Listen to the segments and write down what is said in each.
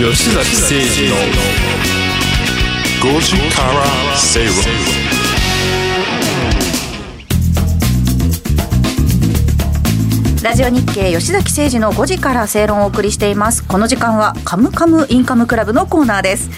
吉崎誠二の5時から正論ラジオ日経吉崎誠二の5時から正論をお送りしています。この時間はカムカムインカムクラブのコーナーです。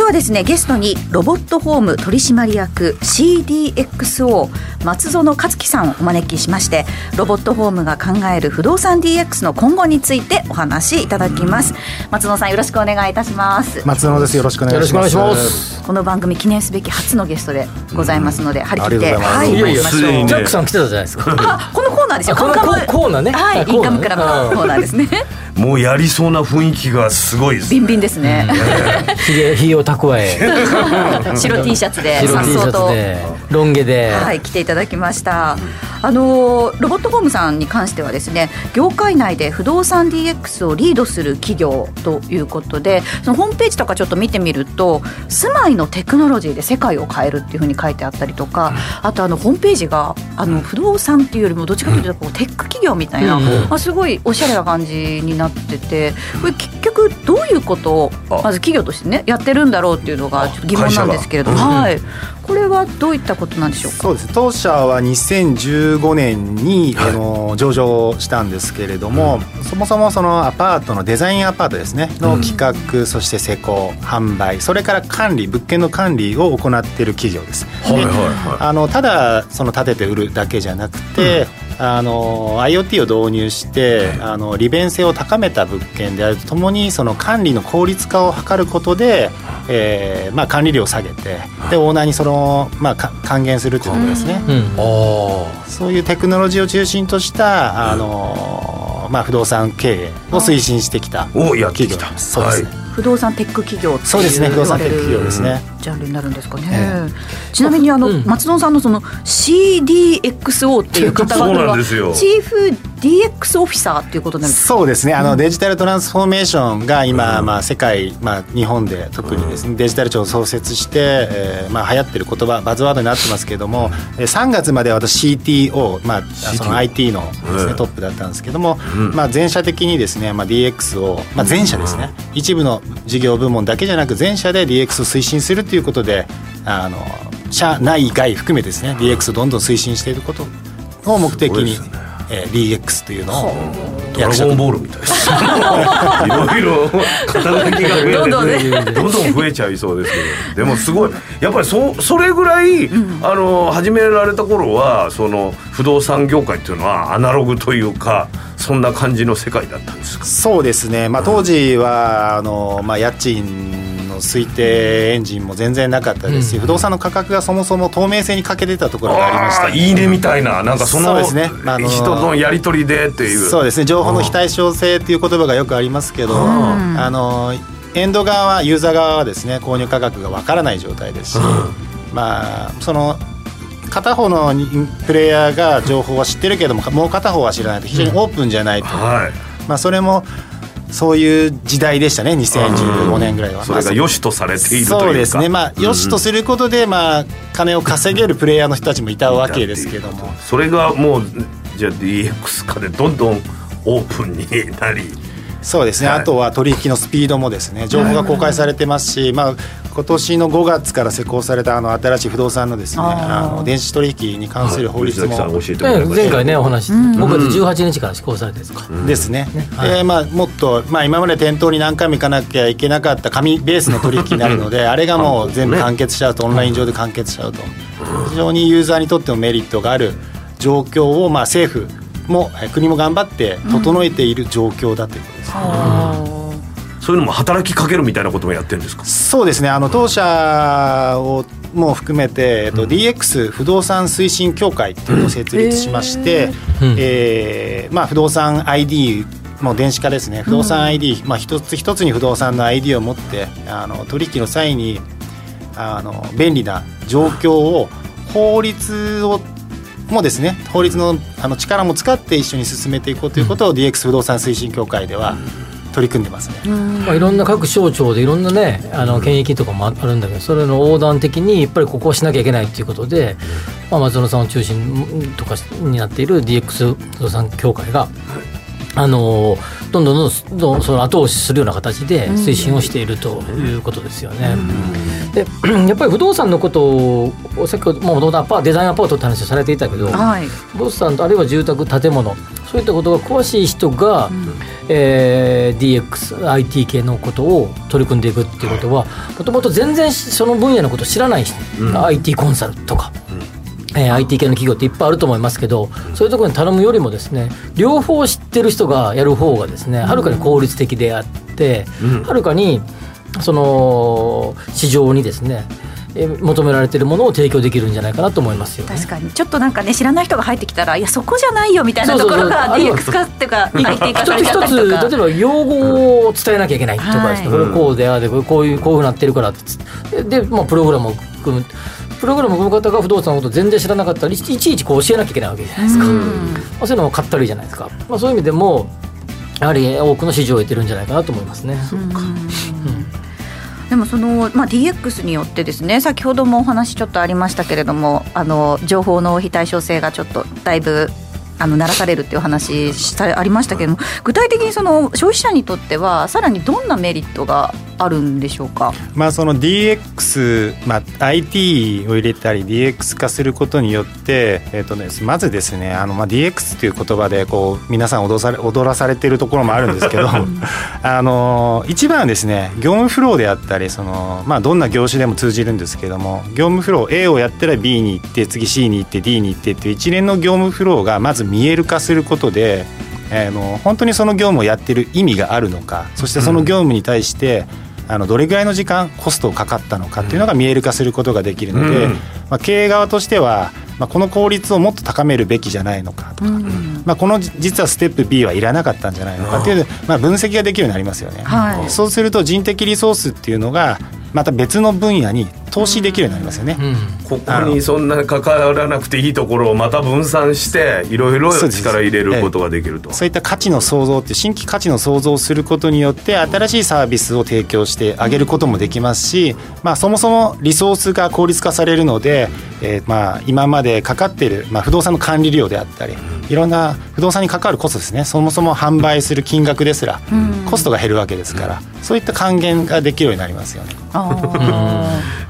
今日はですねゲストにロボットホーム取締役 CDXO 松園克樹さんをお招きしましてロボットホームが考える不動産 DX の今後についてお話しいただきます。松野さんよろしくお願いいたします。松野です。よろしくお願いします。この番組記念すべき初のゲストでございますので、張り切ってはいいます参りましょう。ジャックさん来てたじゃないですか。あこのコーナーですよ。コーナーね。はいインカムクラブのコーナーですねもうやりそうな雰囲気がすごいですビンビンですね、ひげひげを蓄え。白 T シャツで白さっとツでロン毛で、はい、来ていただきました。あのロボットホームさんに関してはですね、業界内で不動産 DX をリードする企業ということで、そのホームページとかちょっと見てみると、住まいのテクノロジーで世界を変えるっていうふうに書いてあったりとか、あとあのホームページがあの不動産っていうよりもどっちかというとこうテック企業みたいな、うん。まあすごいおしゃれな感じになってて、これ結局どういうことをあ。まず企業としてねやってるんだろうっていうのがちょっと疑問なんですけれども、はい。これはどういったことなんでしょうか？そうです。当社は2015年に、あの上場したんですけれども、そもそもそのアパートのデザインアパートですね。の企画、そして施工販売それから管理物件の管理を行っている企業です。はいはいではあのただその建てて売るだけじゃなくて、あの IoT を導入してあの利便性を高めた物件であるとともにその管理の効率化を図ることで、えーまあ、管理料を下げてでオーナーにその、まあ、か還元するということですね、うん。いあそういうテクノロジーを中心としたあの、まあ、不動産経営を推進してきた企業。ですそうですね、不動産テック企業そうですね。不動産テック企業ですね。ジャンルになるん。ですかね、え。ちなみにあの、うん。松野さんのその CDXO っていう方々はなんですよ。チーフ DX オフィサーっていうことになるんですか？そうですね。あの、デジタルトランスフォーメーションが今、まあ、世界、まあ、日本で特にですね、デジタル庁を創設して、えーまあ、流行ってる言葉バズワードになってますけれども、えー3月まで私 CTO、まあ、その IT のです、ねうんトップだったんですけども、まあ、全社的にですね、まあ、DX を、まあ、全社ですね、一部の事業部門だけじゃなく全社で DX を推進するということであの社内外含めてですね DX をどんどん推進していることを目的に、えー DX というのをドラゴンボールみたいです。いろいろ肩書きが増えてどんどんね。どんどん増えちゃいそうですけど。でもすごい。やっぱりそそれぐらい、あの始められた頃はその不動産業界っていうのはアナログというかそんな感じの世界だったんですか？そうですね、まあ、当時はあの、まあ、家賃の推定エンジンも全然なかったですし、不動産の価格がそもそも透明性に欠けてたところがありました。いいねみたいななんかそのそうですね。あの人のやり取りでっていう。そうですね。情報の非対称性っていう言葉がよくありますけど、あのエンド側はユーザー側はですね購入価格がわからない状態ですし、まあその片方のプレイヤーが情報は知ってるけどももう片方は知らないと非常にオープンじゃないと、はい。まあ、それもそういう時代でしたね2015年ぐらいは。それが良しとされているというか。そうですね。まあ良しとすることで、まあ金を稼げるプレイヤーの人たちもいたわけですけども。それがもうじゃあ DX 化でどんどんオープンになりそうですね、はい。あとは取引のスピードもですね情報が公開されてますし、まあ今年の5月から施行されたあの新しい不動産のですねあの電子取引に関する法律も、藤崎さん教えてもらい前回ねお話5月18日から施行されてるん。ですかですね、でまあ、もっと、まあ、今まで店頭に何回も行かなきゃいけなかった紙ベースの取引になるので あれがもう全部完結しちゃうと、オンライン上で完結しちゃうと非常にユー。ザーにとってもメリットがある状況を、まあ、政府もえ国も頑張って整えている状況だということです、そういうのも働きかけるみたいなこともやってるんですか？そうですね。あの当社をも含めて、えっと DX 不動産推進協会っていうのを設立しまして、うん。えーまあ、不動産 ID もう電子化ですね。不動産 ID、まあ、一つ一つに不動産の ID を持ってあの取引の際にあの便利な状況を法律をもですね法律のあの力も使って一緒に進めていこうということを DX 不動産推進協会では取り組んでますね。まあ、いろんな各省庁でいろんなねあの権益とかもあるんだけどそれの横断的にやっぱりここをしなきゃいけないっていうことで、まあ、松野さんを中心とかになっている DX 不動産協会があのどんどんどんどんその後押しするような形で推進をしているということですよね。で やっぱり不動産のことを先ほどもともとデザインアパートって話をされていたけど、はい。不動産あるいは住宅建物そういったことが詳しい人が、えー DXIT 系のことを取り組んでいくっていうことはもともと全然その分野のことを知らない人、IT コンサルとか。えー IT 系の企業っていっぱいあると思いますけどそういうところに頼むよりもですね両方知ってる人がやる方がですねはるかに効率的であってはるかにその市場にですねえー求められているものを提供できるんじゃないかなと思いますよね。確かに。ちょっとなんかね知らない人が入ってきたらいやそこじゃないよみたいなところがそうそうそう DX 化っていうか IT 化 ちょっとされちゃった一つりとか例えば用語を伝えなきゃいけないとかですね、はい。こうでああでこういうこういうふうになってるからって。で、まあ、プログラムを組む。プログラムを組む方が不動産のこと全然知らなかったらいちいちこう教えなきゃいけないわけじゃないですか、まあ、そういうのもかったるいじゃないですか、まあ、そういう意味でもやはり多くの市場を得てるんじゃないかなと思いますね。でもその、まあ、DX によってですね先ほどもお話ちょっとありましたけれどもあの情報の非対称性がちょっとだいぶあの鳴らされるっていう話したありましたけれども具体的にその消費者にとってはさらにどんなメリットがあるんでしょうか？まあ、その DX、まあ、IT を入れたり DX 化することによって、えーとね、まずですねあの、まあ、DX という言葉でこう皆さん踊され踊らされているところもあるんですけど あの一番はですね業務フローであったりその、まあ、どんな業種でも通じるんですけども業務フロー A をやったら B に行って次 C に行って D に行ってっていう一連の業務フローがまず見える化することでえーの本当にその業務をやってる意味があるのかそしてその業務に対して、あのどれぐらいの時間コストをかかったのかっていうのが見える化することができるので、うん。まあ、経営側としては、まあ、この効率をもっと高めるべきじゃないのかとか、まあ、このじ実はステップ B はいらなかったんじゃないのかっていう、まあ、分析ができるようになりますよね。はい。そうすると人的リソースっていうのがまた別の分野に投資できるようになりますよね。うん。ここにそんな関わらなくていいところをまた分散していろいろ力入れることができると。そういった価値の創造って新規価値の創造をすることによって新しいサービスを提供してあげることもできますし、まあ、そもそもリソースが効率化されるので、えーまあ今までかかっている、まあ、不動産の管理料であったりいろんな不動産に関わるコストですね。そもそも販売する金額ですらコストが減るわけですからそういった還元ができるようになりますよね。あ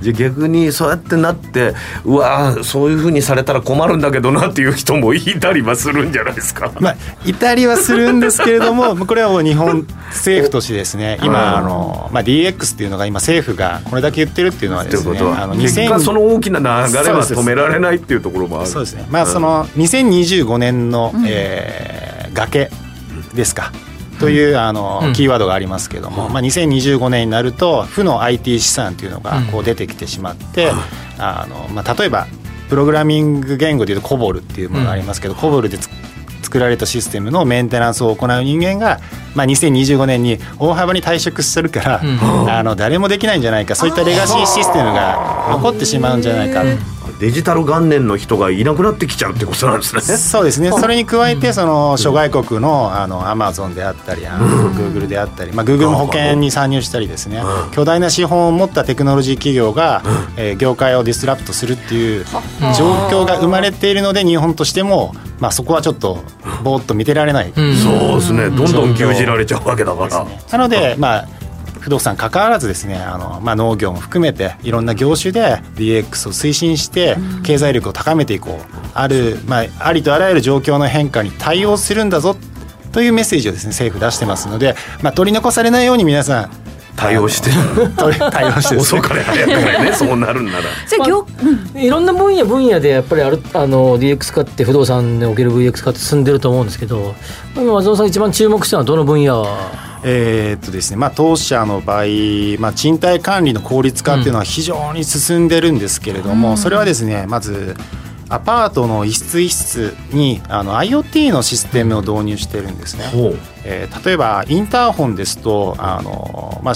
じゃあ逆にそうやってなってうわーそういうふうにされたら困るんだけどなっていう人もいたりはするんじゃないですか？まあ、いたりはするんですけれども これはもう日本政府としてですね今あの、まあ、DX っていうのが今政府がこれだけ言ってるっていうのはですねあの結果その大きな流れは止められないっていうところもある。そうですね、まあ、その2025年の、えー崖ですか。というあの、うん。キーワードがありますけども、まあ、2025年になると負の IT 資産というのがこう出てきてしまって、あのまあ、例えばプログラミング言語でいうとコボルっていうものがありますけど、コボルでつ作られたシステムのメンテナンスを行う人間が、まあ、2025年に大幅に退職するから、あの誰もできないんじゃないかそういったレガシーシステムが残ってしまうんじゃないか。デジタル元年の人がいなくなってきちゃうってことなんですね。そうですね。それに加えてその諸外国のあのアマゾンであったりあのグーグルであったり、まあ、グーグルも保険に参入したりですね。巨大な資本を持ったテクノロジー企業が、えー業界をディスラプトするっていう状況が生まれているので日本としても、まあ、そこはちょっとぼーっと見てられない、うん。そうですね。どんどん牛耳られちゃうわけだから。なので、まあ、不動産関わらずですねあの、まあ、農業も含めていろんな業種で DX を推進して経済力を高めていこう。ある、まあ、ありとあらゆる状況の変化に対応するんだぞというメッセージをですね政府出してますので、まあ、取り残されないように皆さん対応して 対応してね遅かれ早かれね そうなるんなら。それ業、うん。いろんな分野分野でやっぱりあるあの DX 化って不動産における VX 化って進んでると思うんですけど今松尾さん一番注目したのはどの分野？えーっとですねまあ、当社の場合、まあ、賃貸管理の効率化っていうのは非常に進んでるんですけれども、それはですねまずアパートの一室一室にあの IoT のシステムを導入してるんですね。えー例えばインターホンですとあの、まあ、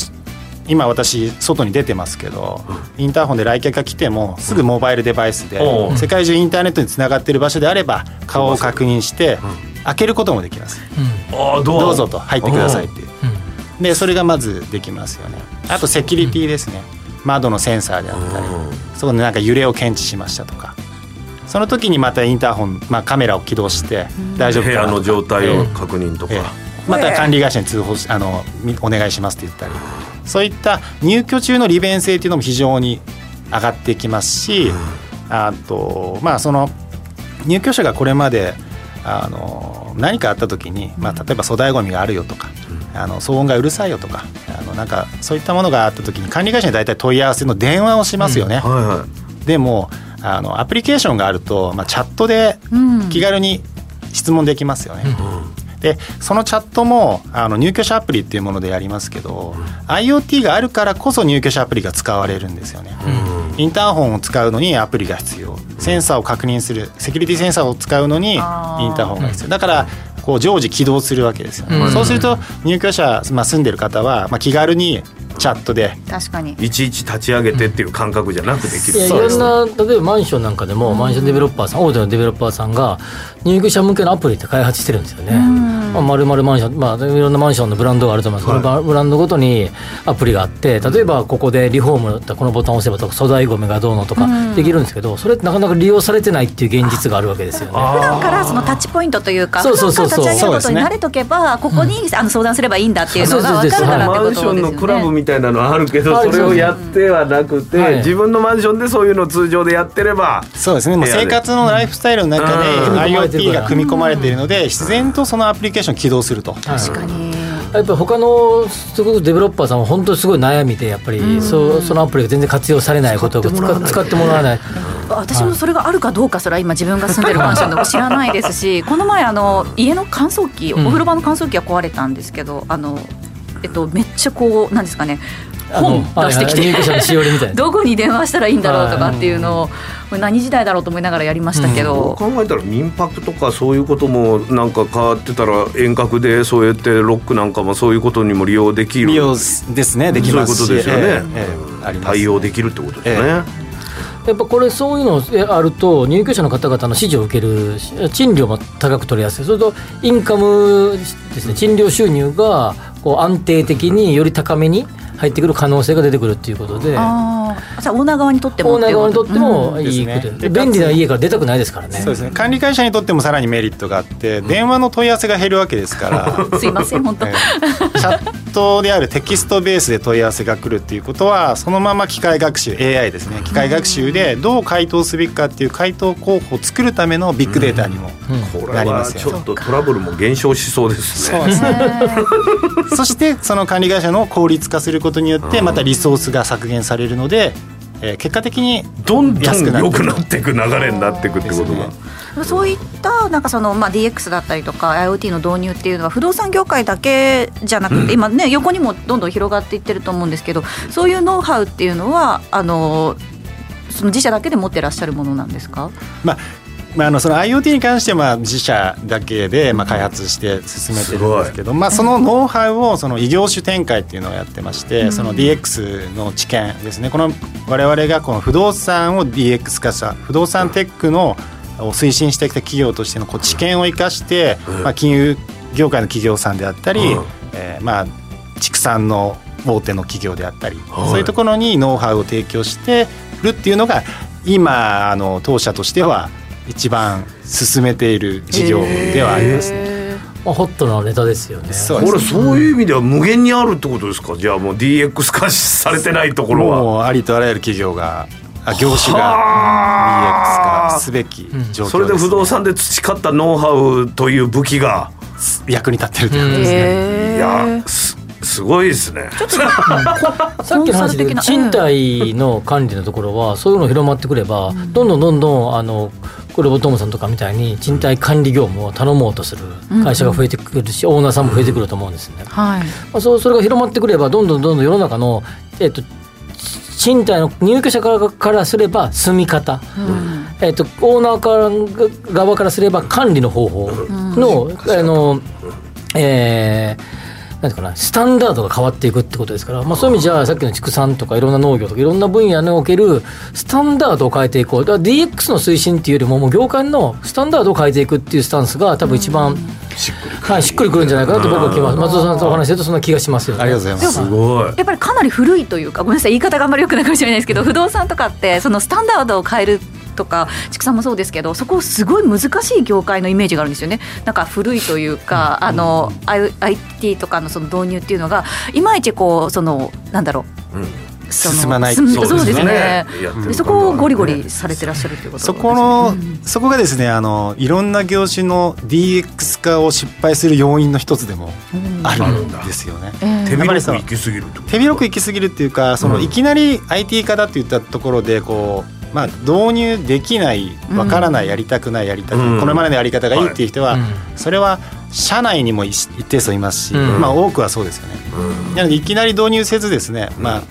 今私外に出てますけどインターホンで来客が来てもすぐモバイルデバイスでうん。世界中インターネットにつながっている場所であれば顔を確認して開けることもできます。ああドアどうぞと入ってくださいっていう。でそれがまずできますよね。あとセキュリティですね。窓のセンサーであったり、そこでなんか揺れを検知しましたとか。その時にまたインターホン、まあ、カメラを起動して大丈夫部屋の状態を確認とか、ええ。また管理会社に通報しあのみお願いしますって言ったり。そういった入居中の利便性っていうのも非常に上がってきますし、あとまあその入居者がこれまであの何かあった時に、まあ、例えば粗大ごみがあるよとか、あの騒音がうるさいよとかあのなんかそういったものがあった時に管理会社に大体問い合わせの電話をしますよね。はいはい。でもあのアプリケーションがあると、まあ、チャットでうん。気軽に質問できますよね。でそのチャットもあの入居者アプリっていうものでやりますけど、IoT があるからこそ入居者アプリが使われるんですよね。インターホンを使うのにアプリが必要。センサーを確認するセキュリティセンサーを使うのにインターホンが必要。だからこう常時起動するわけですよ。ね、うん。そうすると入居者、まあ、住んでる方は、まあ、気軽にチャットで。確かに。いちいち立ち上げてっていう感覚じゃなくできる、うですねろんな例えばマンションなんかでも、マンションデベロッパーさん大手のデベロッパーさんが入居者向けのアプリって開発してるんですよね。まあ、丸々マンション、まあ、いろんなマンションのブランドがあると思います、はい。ブランドごとにアプリがあって例えばここでリフォームだったらこのボタンを押せばとか粗大ごみがどうのとかできるんですけど、それってなかなか利用されてないっていう現実があるわけですよね。普段からそのタッチポイントというかそうそうそうそう。普段から立ち上げることに慣れとけばここにあの相談すればいいんだっていうのが分かるからってマことですよね。ンションのクラブみたいなのはあるけどはい。それをやってはなくて、はい。自分のマンションでそういうのを通常でやってればそうですね。もう生活のライフスタイルの中でうん。IoT が組み込まれているので自然とそのアプリケーション起動すると。確かに。やっぱり他のすごくデベロッパーさんは本当にすごい悩みでやっぱりそそのアプリが全然活用されないことを使使ってもらわない。私もそれがあるかどうかすら今自分が住んでるマンションでも知らないですしこの前あの家の乾燥機おん。風呂場の乾燥機が壊れたんですけどあのえっとめっちゃこうなんですかね本出してきはいはい入居者のてしおりみたいな。どこに電話したらいいんだろうとかっていうのをこれ何時代だろうと思いながらやりましたけど、考えたら民泊とかそういうこともなんか変わってたら遠隔でそうやってロックなんかもそういうことにも利用できる。利用ですねできます。しそういうことですよね、ええええあります対応できるってことですね、やっぱこれそういうのあると入居者の方々の支持を受けるし賃料も高く取りやすい。それとインカムですね。賃料収入がこう安定的により高めに入ってくる可能性が出てくるっていうことで。ああオーナー側にとってもオーナー側にとってもうん。いいことですね。で。便利な家から出たくないですからね。そうですね。管理会社にとってもさらにメリットがあって電話の問い合わせが減るわけですから。すいません本当、ええ。チャットであるテキストベースで問い合わせが来るっていうことはそのまま機械学習 AI ですね。機械学習でどう回答すべきかっていう回答候補を作るためのビッグデータにもなりますよ。はちょっとトラブルも減少しそうですね。そうですね。そ してその管理会社の効率化することによってまたリソースが削減されるので、えー結果的にどんどん安くなって良くなっていく流れになっていくってことが、そういったなんかその、まあ、DX だったりとか IoT の導入っていうのは不動産業界だけじゃなくて、今ね横にもどんどん広がっていってると思うんですけどそういうノウハウっていうのはあのその自社だけで持ってらっしゃるものなんですか？まあまあ、あのその IoT に関してはまあ自社だけでまあ開発して進めてるんですけど、まあ、そのノウハウをその異業種展開っていうのをやってまして、その DX の知見ですね。この我々がこの不動産を DX 化した不動産テックのを推進してきた企業としてのこう知見を生かして、まあ、金融業界の企業さんであったり、うん。えーまあ畜産の大手の企業であったり、はい。そういうところにノウハウを提供してるっていうのが今あの当社としては一番進めている事業ではありますね。まあ、ホットなネタですよね。そうこれそういう意味では無限にあるってことですか？じゃあもう DX 化されてないところは。もうありとあらゆる企業があ業種はあ。が DX 化すべき状況です、ね。それで不動産で培ったノウハウという武器が。役に立ってるということですね。いやすすごいですね。さっきの話で賃貸の管理のところはそういうの広まってくれば、どんどんどんどんあのこれボトムさんとかみたいに賃貸管理業務を頼もうとする会社が増えてくるし、オーナーさんも増えてくると思うんですね。はい。まあ、そうそれが広まってくればどんどんどんどん世の中の、えっと賃貸の入居者からからすれば住み方、えっとオーナーから側からすれば管理の方法の,、あのえーなんていうかなスタンダードが変わっていくってことですから、まあ、そういう意味じゃさっきの畜産とかいろんな農業とかいろんな分野におけるスタンダードを変えていこう。だから DX の推進っていうよりももう業界のスタンダードを変えていくっていうスタンスが多分一番、しっくりはい、しっくりくるんじゃないかなと僕は気が松尾さんとお話しするとそんな気がしますよね。ありがとうございます。すごい。やっぱりかなり古いというかごめんなさい。言い方があんまり良くないかもしれないですけど不動産とかってそのスタンダードを変えるとか畜産もそうですけどそこすごい難しい業界のイメージがあるんですよね。なんか古いというか、あの IT とかのその導入っていうのがいまいちこうそのなんだろう、うん。進まない進そうですね。そうですね。やってるでそこをゴリゴリされてらっしゃるということそこの、そこがですねあのいろんな業種の DX 化を失敗する要因の一つでもあるんですよね。えー手広く行き過ぎるってこと。手広く行き過ぎるっていうかその、うん。いきなり IT 化だって言ったところでこう、まあ、導入できないわからない、やりたくないやりたくない、うん。これまでのやり方がいいっていう人は、はい。それは社内にも一一定数いますし、うん。まあ、多くはそうですよね。なのでいきなり導入せずですね、まあ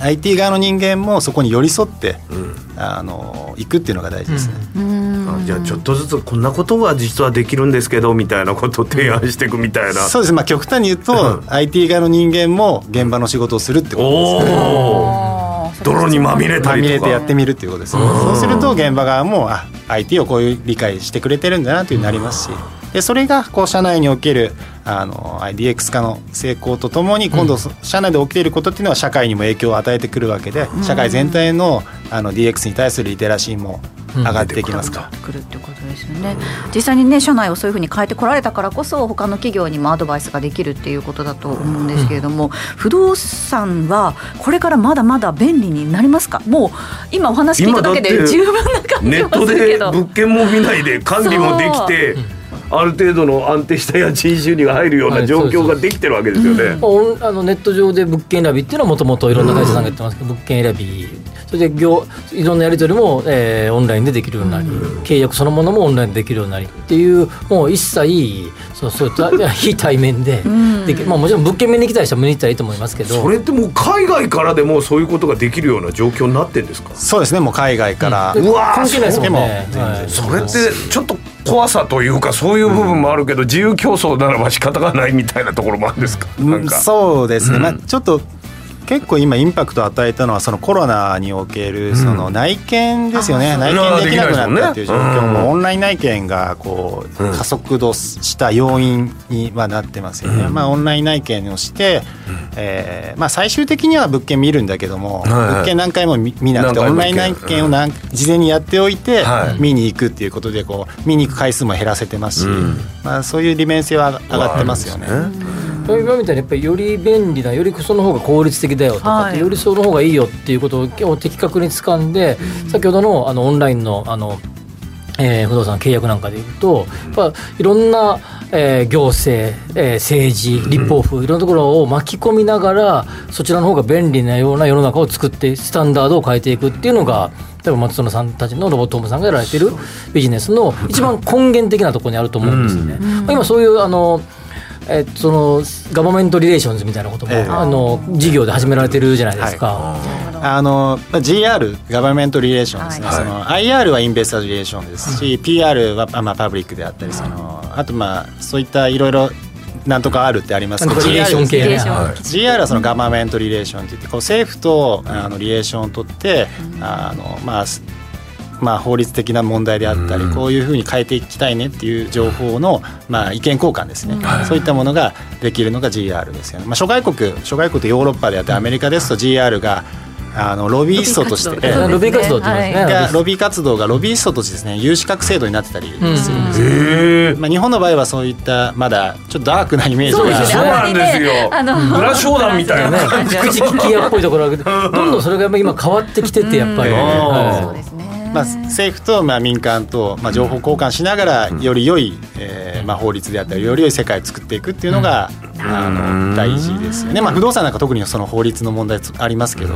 IT 側の人間もそこに寄り添ってうん。あの行くっていうのが大事ですね。うん。あじゃあちょっとずつこんなことは実はできるんですけどみたいなことを提案していくみたいな。そうです。まあ極端に言うと、うん。IT 側の人間も現場の仕事をするってことですね。泥にまみれたまみれ。てやってみるっていうことですね。うんそうすると現場側もあ IT をこういう理解してくれてるんだなというになりますし、でそれがこう社内におけるあの DX 化の成功とともに今度そ社内で起きていることっていうのは社会にも影響を与えてくるわけで、社会全体のあの DX に対するリテラシーも上がってきますか。ら。くるってことですよね。実際にね社内をそういうふうに変えてこられたからこそ他の企業にもアドバイスができるっていうことだと思うんですけれども、不動産はこれからまだまだ便利になりますか？もう今お話聞いただけで十分な感じネットもするけど。で物件も見ないで管理もできてある程度の安定した家賃収入が入るような状況ができてるわけですよね。オンあのネット上で物件選びっていうのはもともといろんな会社さんがやってますけど、物件選びそれで業いろんなやり取りも、えーオンラインでできるようになり、契約そのものもオンラインでできるようになりっていうもう一切そうそういった 非対面ででき、まあ、もちろん物件見に行きたい人は見に行ったらいいと思いますけど。それってもう海外からでもそういうことができるような状況になってんですか？そうですねもう海外から、でうわー関係ないですもんね。はい。それってちょっと怖さというかそういう部分もあるけど自由競争ならば仕方がないみたいなところもあるんですか？なんか。そうですね、うん。まあ、ちょっと結構今インパクトを与えたのはそのコロナにおけるその内見ですよね、あ内見できなくなったっていう状況うんもオンライン内見がこううん。加速度した要因にはなってますよね、うん。まあ、オンライン内見をして、えーまあ、最終的には物件見るんだけども、はいはい。物件何回も見見なくてオンライン内見を何事前にやっておいてはい。見に行くっていうことでこう見に行く回数も減らせてますし、うん。まあ、そういう利便性は上がってますよね。あるん。ですね今みたいにやっぱりより便利なよりその方が効率的だよとかって、はい。よりその方がいいよっていうことを的確に掴んで、先ほどのあのオンラインのあの、えー不動産契約なんかでいうとやっぱいろんな、えー行政、えー政治立法府いろんなところを巻き込みながらそちらの方が便利なような世の中を作ってスタンダードを変えていくっていうのが例えば松園さんたちのロボットホームさんがやられているビジネスの一番根源的なところにあると思うんですよね。まあ今そういうあのえっと、そのガバメントリレーションズみたいなことも、ええ。あの事業で始められてるじゃないですか。あのまあ GR ガバメントリレーションですね、はい。その IR はインベスターズリレーションですし、PR は、まあ、パブリックであったりそのあとまあそういったいろいろなんとか R ってあります。なんとかリレーション系ね。リレーションはい。GR はそのガバメントリレーションといってこう政府とあのリレーションを取って、あのまあすまあ、法律的な問題であったり、うん。こういうふうに変えていきたいねっていう情報の、まあ、意見交換ですね、そういったものができるのが GR ですよね、まあ、諸外国諸外国とヨーロッパであってアメリカですと GR があのロビーストとしてロビー活動ロビー活動って言い。ますね。がロビー活動がロビーストとしてですね有資格制度になってたりするんですよ、へえまあ、日本の場合はそういったまだちょっとダークなイメージが。そうですよね。そうなんですよ。あの裏商談みたいなね、口利き屋っぽいところがどんどんそれが今変わってきててやっぱり、うん。はい。そうですねまあ、政府とまあ民間とまあ情報交換しながらより良い、えーまあ、法律であったりより良い世界を作っていくっていうのが、あの大事ですよね、まあ、不動産なんか特にその法律の問題ありますけど、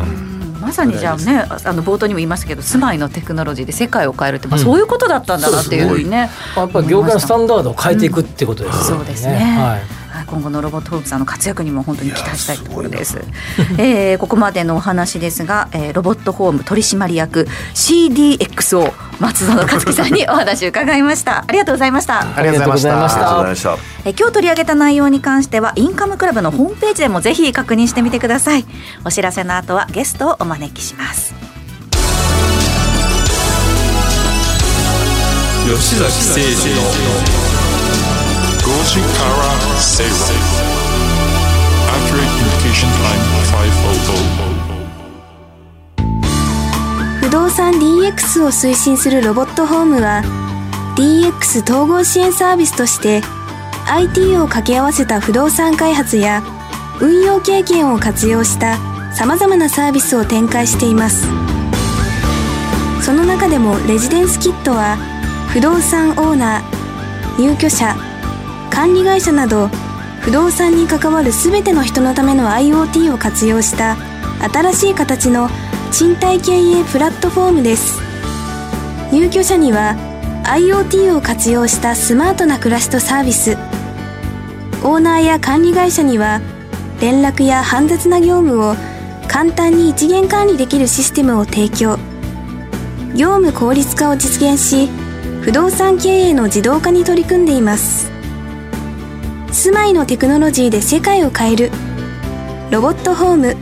まさにじゃあねあの冒頭にも言いましたけど住まいのテクノロジーで世界を変えるって、まあ、そういうことだったんだなっていうふうにね、やっぱり業界のスタンダードを変えていくってことですよね。そうですね、はいはい今後のロボットホームさんの活躍にも本当に期待したいところです。えーここまでのお話ですが、えーロボットホーム取締役 CDXO 松園克樹さんにお話を伺いました。ありがとうございました。ありがとうございましありがとうございましたたありがとうございましたえー今日取り上げた内容に関してはインカムクラブのホームページでもぜひ確認してみてください。お知らせの後はゲストをお招きします。吉崎誠二の5時から正論 Accurate Communication Time 500不動産 DX を推進するロボットホームは DX 統合支援サービスとして IT を掛け合わせた不動産開発や運用経験を活用したさまざまなサービスを展開しています。その中でもレジデンスキットは不動産オーナー入居者管理会社など不動産に関わる全ての人のための IoT を活用した新しい形の賃貸経営プラットフォームです。入居者には IoT を活用したスマートな暮らしとサービス。オーナーや管理会社には連絡や煩雑な業務を簡単に一元管理できるシステムを提供。業務効率化を実現し不動産経営の自動化に取り組んでいます。住まいのテクノロジーで世界を変える。ロボットホーム